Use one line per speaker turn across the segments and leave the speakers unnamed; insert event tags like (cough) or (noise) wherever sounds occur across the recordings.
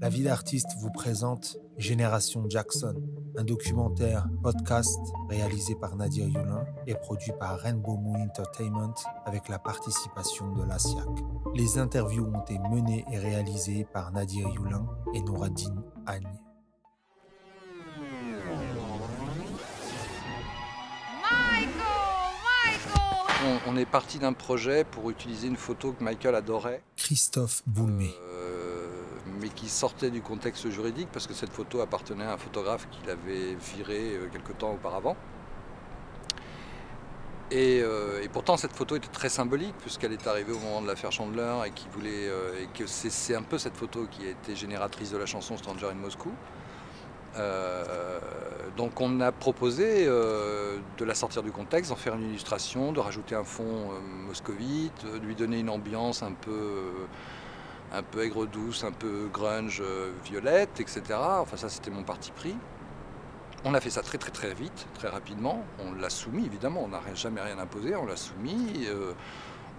La vie d'artiste vous présente Génération Jackson, un documentaire podcast réalisé par Nadir Yulin et produit par Rainbow Moon Entertainment avec la participation de la SIAC. Les interviews ont été menées et réalisées par Nadir Yulin et Nouradine Agne.
On, est parti d'un projet pour utiliser une photo que Michael adorait.
Christophe Boulmé.
Euh, mais qui sortait du contexte juridique parce que cette photo appartenait à un photographe qu'il avait viré euh, quelque temps auparavant. Euh, et, pourtant cette photo était très symbolique puisqu'elle est arrivée au moment de l'affaire Chandler et, et que c'est un peu cette photo qui a été génératrice de la chanson Stranger in Moscou. Euh, donc on a proposé euh, de la sortir du contexte, d'en faire une illustration, de rajouter un fond euh, moscovite, de lui donner une ambiance un peu, un peu aigre-douce, un peu grunge, violette, etc. Enfin ça c'était mon parti pris. On a fait ça très très très vite, très rapidement. On l'a soumis évidemment, on n'a jamais rien imposé, on l'a soumis.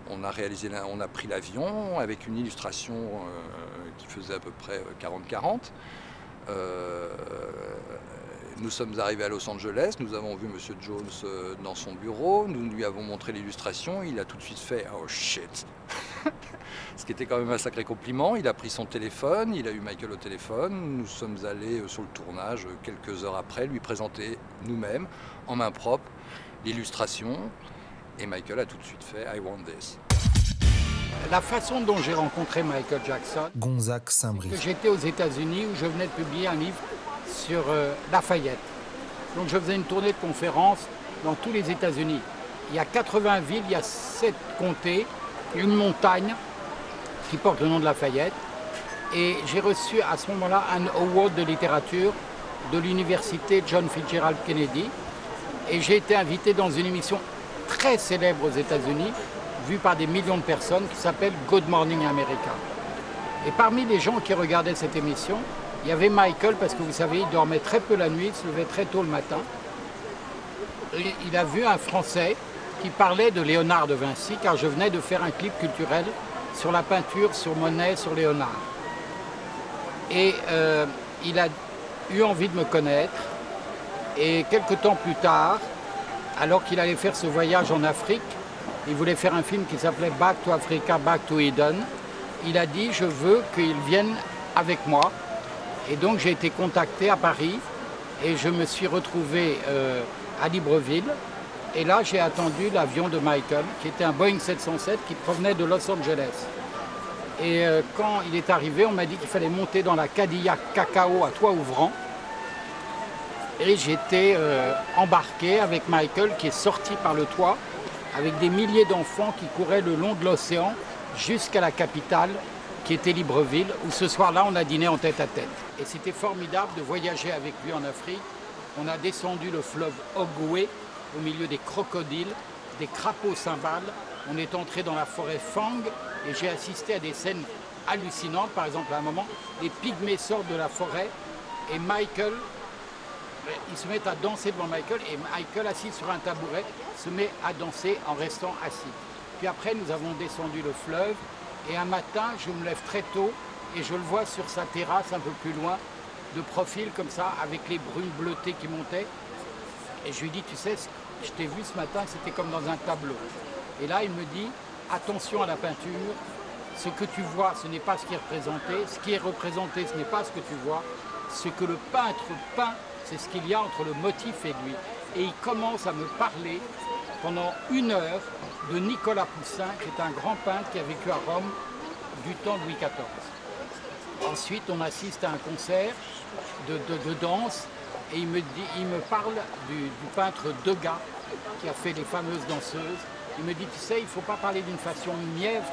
on a réalisé, on a pris l'avion avec une illustration qui faisait à peu près 40-40. Euh, nous sommes arrivés à Los Angeles, nous avons vu M. Jones euh, dans son bureau, nous lui avons montré l'illustration, il a tout de suite fait « oh shit !» Qui était quand même un sacré compliment. Il a pris son téléphone, il a eu Michael au téléphone, nous sommes allés euh, sur le tournage quelques heures après lui présenter nous-mêmes, en main propre, l'illustration. Et Michael a tout de suite fait « I want this ».
La façon dont j'ai rencontré Michael Jackson,
Gonzague Saint-Brieuc.
J'étais aux États-Unis où je venais de publier un livre sur euh, Lafayette. Donc je faisais une tournée de conférences dans tous les États-Unis. Il y a 80 villes, il y a 7 comtés, une montagne qui porte le nom de Lafayette. Et j'ai reçu à ce moment-là un award de littérature de l'université John Fitzgerald Kennedy. Et j'ai été invité dans une émission très célèbre aux États-Unis vu par des millions de personnes qui s'appelle Good Morning America. Et parmi les gens qui regardaient cette émission, il y avait Michael, parce que vous savez, il dormait très peu la nuit, il se levait très tôt le matin. Il a vu un Français qui parlait de Léonard de Vinci, car je venais de faire un clip culturel sur la peinture, sur Monet, sur Léonard. Et euh, il a eu envie de me connaître. Et quelques temps plus tard, alors qu'il allait faire ce voyage en Afrique, il voulait faire un film qui s'appelait Back to Africa, Back to Eden. Il a dit je veux qu'il vienne avec moi. Et donc j'ai été contacté à Paris et je me suis retrouvé euh, à Libreville. Et là j'ai attendu l'avion de Michael, qui était un Boeing 707 qui provenait de Los Angeles. Et euh, quand il est arrivé, on m'a dit qu'il fallait monter dans la Cadillac Cacao à toit ouvrant. Et j'étais euh, embarqué avec Michael qui est sorti par le toit avec des milliers d'enfants qui couraient le long de l'océan jusqu'à la capitale qui était Libreville, où ce soir-là on a dîné en tête à tête. Et c'était formidable de voyager avec lui en Afrique. On a descendu le fleuve Ogoué au milieu des crocodiles, des crapauds cymbales. On est entré dans la forêt Fang et j'ai assisté à des scènes hallucinantes. Par exemple, à un moment, les pygmées sortent de la forêt et Michael ils se mettent à danser devant Michael et Michael, assis sur un tabouret, se met à danser en restant assis. Puis après, nous avons descendu le fleuve et un matin, je me lève très tôt et je le vois sur sa terrasse un peu plus loin, de profil comme ça, avec les brunes bleutées qui montaient. Et je lui dis, tu sais, je t'ai vu ce matin, c'était comme dans un tableau. Et là, il me dit, attention à la peinture, ce que tu vois, ce n'est pas ce qui est représenté, ce qui est représenté, ce n'est pas ce que tu vois, ce que le peintre peint c'est ce qu'il y a entre le motif et lui. Et il commence à me parler pendant une heure de Nicolas Poussin, qui est un grand peintre qui a vécu à Rome du temps de Louis XIV. Ensuite, on assiste à un concert de, danse et il me, dit, il me parle du, peintre Degas qui a fait les fameuses danseuses. Il me dit, tu sais, il ne faut pas parler d'une façon mièvre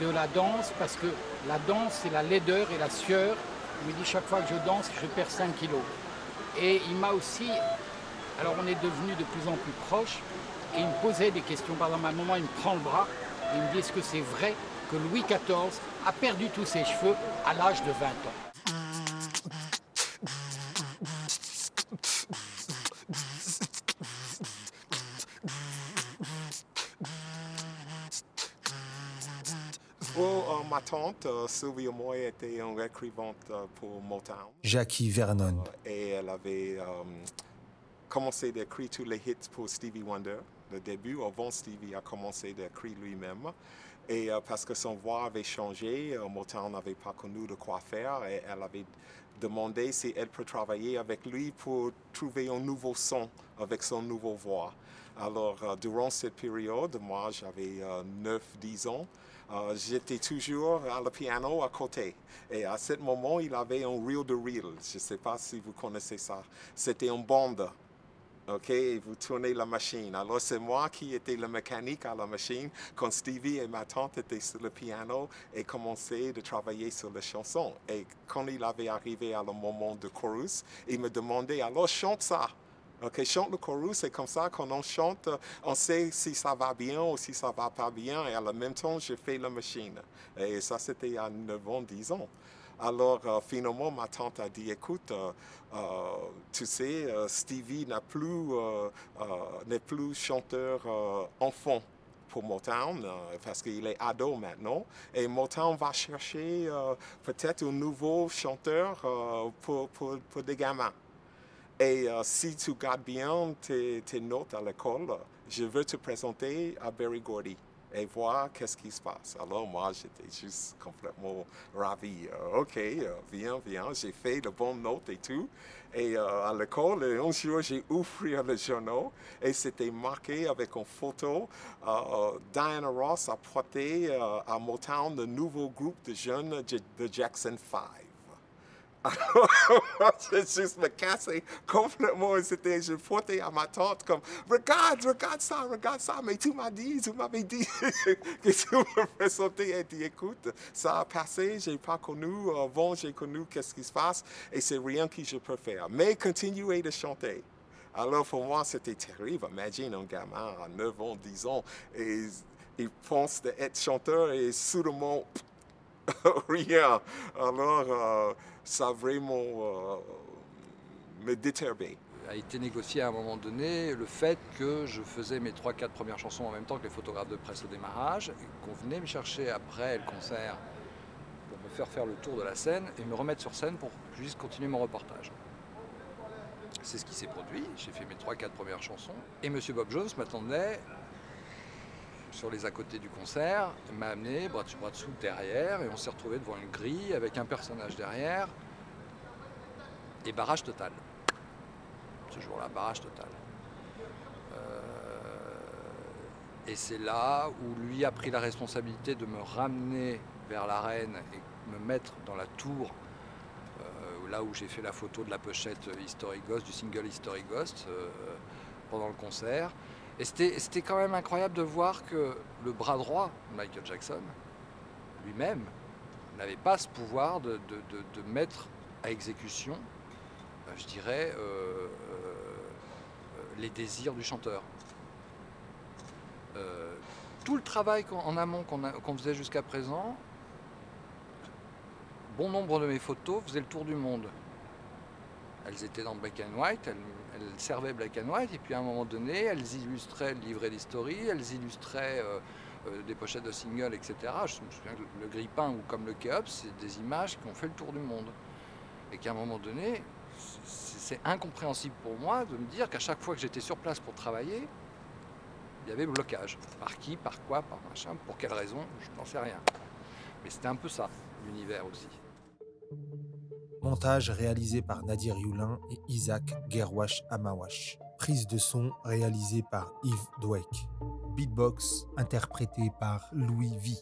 de la danse parce que la danse, c'est la laideur et la sueur. Il me dit, chaque fois que je danse, je perds 5 kilos. Et il m'a aussi, alors on est devenus de plus en plus proches, et il me posait des questions. Par exemple, à un moment, il me prend le bras et il me dit est-ce que c'est vrai que Louis XIV a perdu tous ses cheveux à l'âge de 20 ans?
Well, uh, ma tante, Sylvia Moy, était une écrivante pour Motown.
Jackie Vernon.
et elle avait commencé d'écrire tous les hits pour Stevie Wonder. Le début, avant Stevie a commencé d'écrire lui-même. Et parce que son voix avait changé, Motown n'avait pas connu de quoi faire et elle avait demandé si elle peut travailler avec lui pour trouver un nouveau son avec son nouveau voix. Alors, durant cette période, moi j'avais 9-10 ans, j'étais toujours à le piano à côté. Et à ce moment, il avait un reel de reel. Je ne sais pas si vous connaissez ça. C'était une bande. OK, et vous tournez la machine. Alors, c'est moi qui étais le mécanique à la machine quand Stevie et ma tante étaient sur le piano et commençaient de travailler sur les chansons. Et quand il avait arrivé à le moment de chorus, il me demandait alors chante ça. OK, chante le chorus, c'est comme ça quand on chante, on sait si ça va bien ou si ça va pas bien. Et la même temps, j'ai fait la machine. Et ça, c'était à 9 ans, 10 ans. Alors, finalement, ma tante a dit, écoute, tu sais, Stevie n'est plus, n'est plus chanteur enfant pour Motown parce qu'il est ado maintenant. Et Motown va chercher peut-être un nouveau chanteur pour, pour, pour des gamins. Et si tu gardes bien tes, tes notes à l'école, je veux te présenter à Barry Gordy et voir qu'est-ce qui se passe. Alors moi, j'étais juste complètement ravi. OK, viens, viens, j'ai fait de bonnes notes et tout. Et à l'école, un jour, j'ai ouvert le journal et c'était marqué avec une photo. Diana Ross a porté à Motown le nouveau groupe de jeunes de Jackson 5. J'ai (laughs) juste me cassé complètement. C'était, je portais à ma tante comme, regarde, regarde ça, regarde ça. Mais tu m'as dit, tu m'avais dit (laughs) que tu me présentais. Elle dit, écoute, ça a passé, j'ai pas connu. Avant, j'ai connu qu'est-ce qui se passe et c'est rien que je peux faire. Mais continuer de chanter. Alors pour moi, c'était terrible. Imagine un gamin à 9 ans, 10 ans, et il pense d'être chanteur et soudainement, (laughs) rien. Alors, ça a vraiment me déturbé.
A été négocié à un moment donné le fait que je faisais mes 3-4 premières chansons en même temps que les photographes de presse au démarrage, qu'on venait me chercher après le concert pour me faire faire le tour de la scène et me remettre sur scène pour que je puisse continuer mon reportage. C'est ce qui s'est produit, j'ai fait mes 3-4 premières chansons et M. Bob Jones m'attendait sur les à côté du concert, m'a amené bras dessus bras dessous derrière et on s'est retrouvé devant une grille avec un personnage derrière et barrage total. Ce jour-là, barrage total. et c'est là où lui a pris la responsabilité de me ramener vers l'arène et me mettre dans la tour, là où j'ai fait la photo de la pochette History Ghost, du single History Ghost, pendant le concert. Et c'était quand même incroyable de voir que le bras droit de Michael Jackson, lui-même, n'avait pas ce pouvoir de, de, mettre à exécution, je dirais, euh, euh, les désirs du chanteur. Euh, tout le travail en amont qu'on faisait jusqu'à présent, bon nombre de mes photos faisaient le tour du monde. Elles étaient dans black and white, elles, servaient black and white, et puis à un moment donné, elles illustraient le livret d'historie, elles illustraient des pochettes de singles, etc. Je me souviens que le grippin ou comme le Kéops, c'est des images qui ont fait le tour du monde. Et qu'à un moment donné, c'est incompréhensible pour moi de me dire qu'à chaque fois que j'étais sur place pour travailler, il y avait blocage. Par qui, par quoi, par machin, pour quelle raison, je n'en sais rien. Mais c'était un peu ça, l'univers aussi.
Montage réalisé par Nadir Youlin et Isaac Gerwash Amawash. Prise de son réalisée par Yves Dweck. Beatbox interprété par Louis V.